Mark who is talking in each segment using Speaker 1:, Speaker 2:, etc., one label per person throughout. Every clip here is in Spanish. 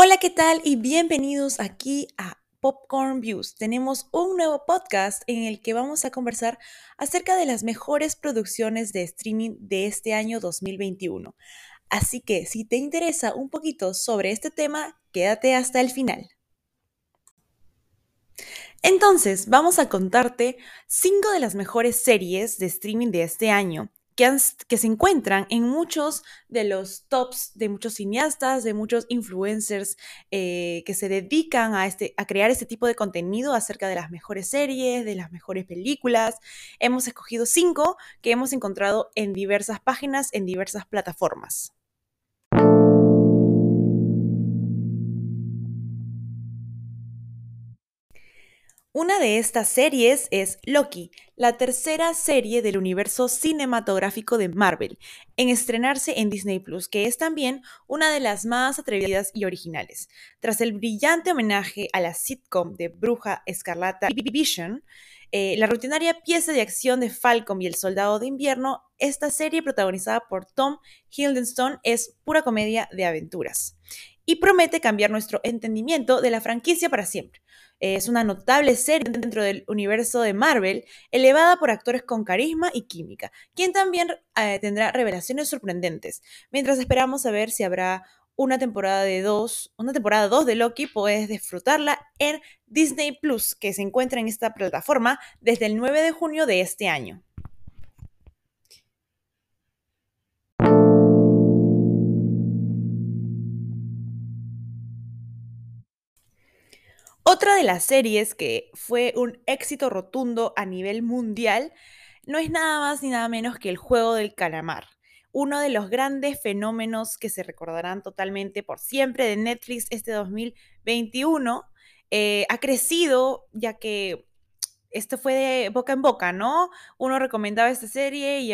Speaker 1: Hola, ¿qué tal? Y bienvenidos aquí a Popcorn Views. Tenemos un nuevo podcast en el que vamos a conversar acerca de las mejores producciones de streaming de este año 2021. Así que si te interesa un poquito sobre este tema, quédate hasta el final. Entonces, vamos a contarte cinco de las mejores series de streaming de este año que, se encuentran en muchos de los tops de muchos cineastas, de muchos influencers eh, que se dedican a, este, a crear este tipo de contenido acerca de las mejores series, de las mejores películas. Hemos escogido cinco que hemos encontrado en diversas páginas, en diversas plataformas. Una de estas series es Loki, la tercera serie del universo cinematográfico de Marvel, en estrenarse en Disney Plus, que es también una de las más atrevidas y originales. Tras el brillante homenaje a la sitcom de Bruja Escarlata Vision, eh, la rutinaria pieza de acción de Falcon y el Soldado de Invierno, esta serie protagonizada por Tom Hiddleston es pura comedia de aventuras y promete cambiar nuestro entendimiento de la franquicia para siempre. Es una notable serie dentro del universo de Marvel, elevada por actores con carisma y química, quien también eh, tendrá revelaciones sorprendentes. Mientras esperamos a ver si habrá una temporada de dos, una temporada 2 de Loki, puedes disfrutarla en Disney Plus, que se encuentra en esta plataforma desde el 9 de junio de este año. Otra de las series que fue un éxito rotundo a nivel mundial no es nada más ni nada menos que el juego del calamar, uno de los grandes fenómenos que se recordarán totalmente por siempre de Netflix este 2021. Eh, ha crecido ya que esto fue de boca en boca, ¿no? Uno recomendaba esta serie y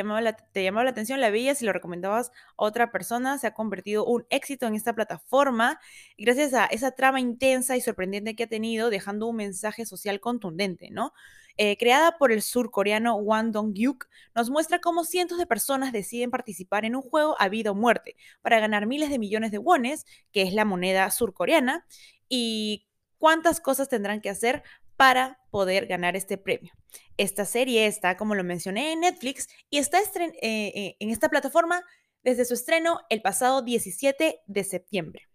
Speaker 1: te llamaba la atención, la veías y lo recomendabas a otra persona, se ha convertido un éxito en esta plataforma gracias a esa trama intensa y sorprendente que ha tenido, dejando un mensaje social contundente, ¿no? Eh, creada por el surcoreano Wang Dong-hyuk, nos muestra cómo cientos de personas deciden participar en un juego a vida o muerte para ganar miles de millones de wones, que es la moneda surcoreana, y cuántas cosas tendrán que hacer para poder ganar este premio. Esta serie está, como lo mencioné, en Netflix y está eh, eh, en esta plataforma desde su estreno el pasado 17 de septiembre.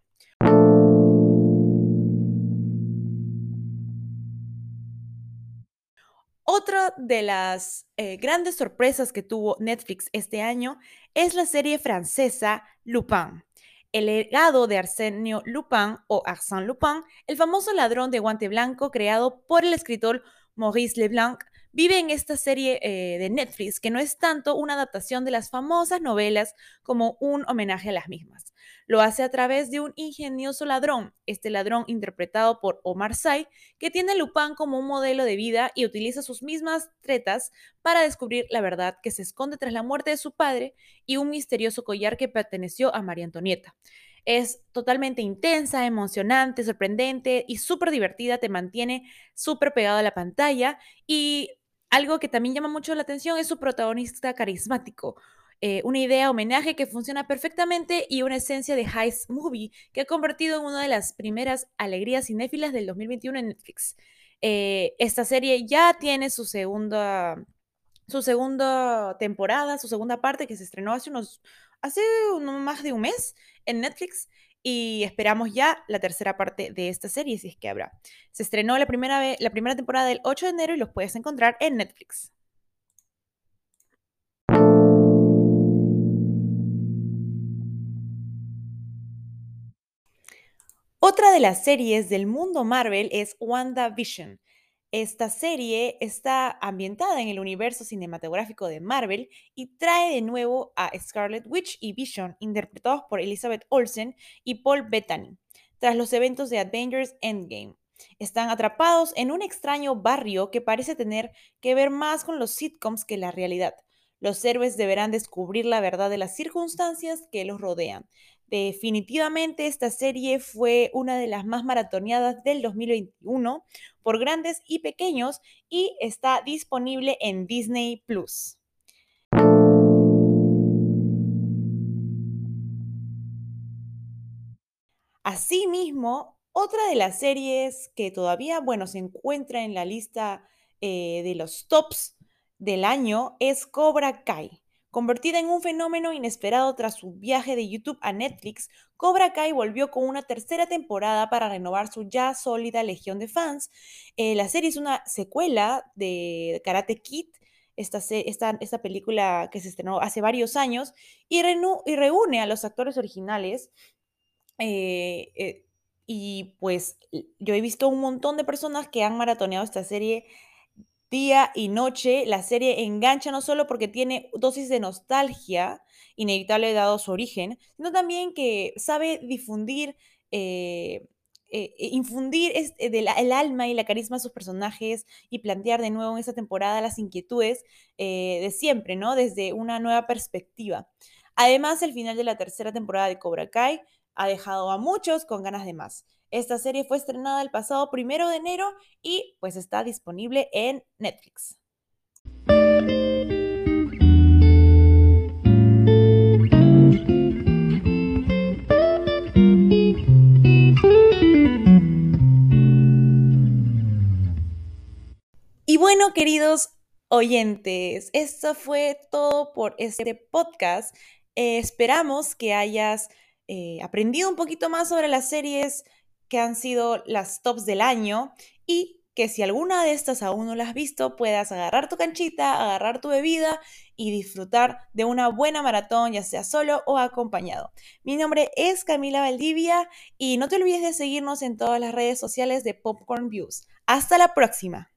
Speaker 1: Otra de las eh, grandes sorpresas que tuvo Netflix este año es la serie francesa Lupin. El legado de Arsenio Lupin o Arsène Lupin, el famoso ladrón de guante blanco creado por el escritor Maurice Leblanc, vive en esta serie eh, de Netflix que no es tanto una adaptación de las famosas novelas como un homenaje a las mismas. Lo hace a través de un ingenioso ladrón, este ladrón interpretado por Omar Sy, que tiene a Lupin como un modelo de vida y utiliza sus mismas tretas para descubrir la verdad que se esconde tras la muerte de su padre y un misterioso collar que perteneció a María Antonieta. Es totalmente intensa, emocionante, sorprendente y súper divertida, te mantiene súper pegado a la pantalla y algo que también llama mucho la atención es su protagonista carismático, eh, una idea homenaje que funciona perfectamente y una esencia de Heist Movie que ha convertido en una de las primeras alegrías cinéfilas del 2021 en Netflix. Eh, esta serie ya tiene su segunda, su segunda temporada, su segunda parte que se estrenó hace unos, hace más de un mes en Netflix y esperamos ya la tercera parte de esta serie, si es que habrá. Se estrenó la primera, la primera temporada el 8 de enero y los puedes encontrar en Netflix. Otra de las series del mundo Marvel es WandaVision. Esta serie está ambientada en el universo cinematográfico de Marvel y trae de nuevo a Scarlet Witch y Vision, interpretados por Elizabeth Olsen y Paul Bettany, tras los eventos de Avengers Endgame. Están atrapados en un extraño barrio que parece tener que ver más con los sitcoms que la realidad. Los héroes deberán descubrir la verdad de las circunstancias que los rodean, Definitivamente esta serie fue una de las más maratoneadas del 2021 por grandes y pequeños y está disponible en Disney Plus. Asimismo, otra de las series que todavía, bueno, se encuentra en la lista eh, de los tops del año es Cobra Kai. Convertida en un fenómeno inesperado tras su viaje de YouTube a Netflix, Cobra Kai volvió con una tercera temporada para renovar su ya sólida legión de fans. Eh, la serie es una secuela de Karate Kid, esta, película que se estrenó hace varios años, y, y reúne a los actores originales. Eh, eh, y pues yo he visto un montón de personas que han maratoneado esta serie día y noche. La serie engancha no solo porque tiene dosis de nostalgia, inevitable dado su origen, sino también que sabe difundir, eh, eh, eh, infundir el alma y la carisma de sus personajes y plantear de nuevo en esta temporada las inquietudes de siempre, ¿no? Desde una nueva perspectiva. Además, el final de la tercera temporada de Cobra Kai ha dejado a muchos con ganas de más. Esta serie fue estrenada el pasado primero de enero y pues está disponible en Netflix. Y bueno, queridos oyentes, esto fue todo por este podcast. Esperamos que hayas eh, aprendido un poquito más sobre las series que han sido las tops del año y que si alguna de estas aún no las has visto, puedas agarrar tu canchita, agarrar tu bebida y disfrutar de una buena maratón, ya sea solo o acompañado. Mi nombre es Camila Valdivia y no te olvides de seguirnos en todas las redes sociales de Popcorn Views. Hasta la próxima.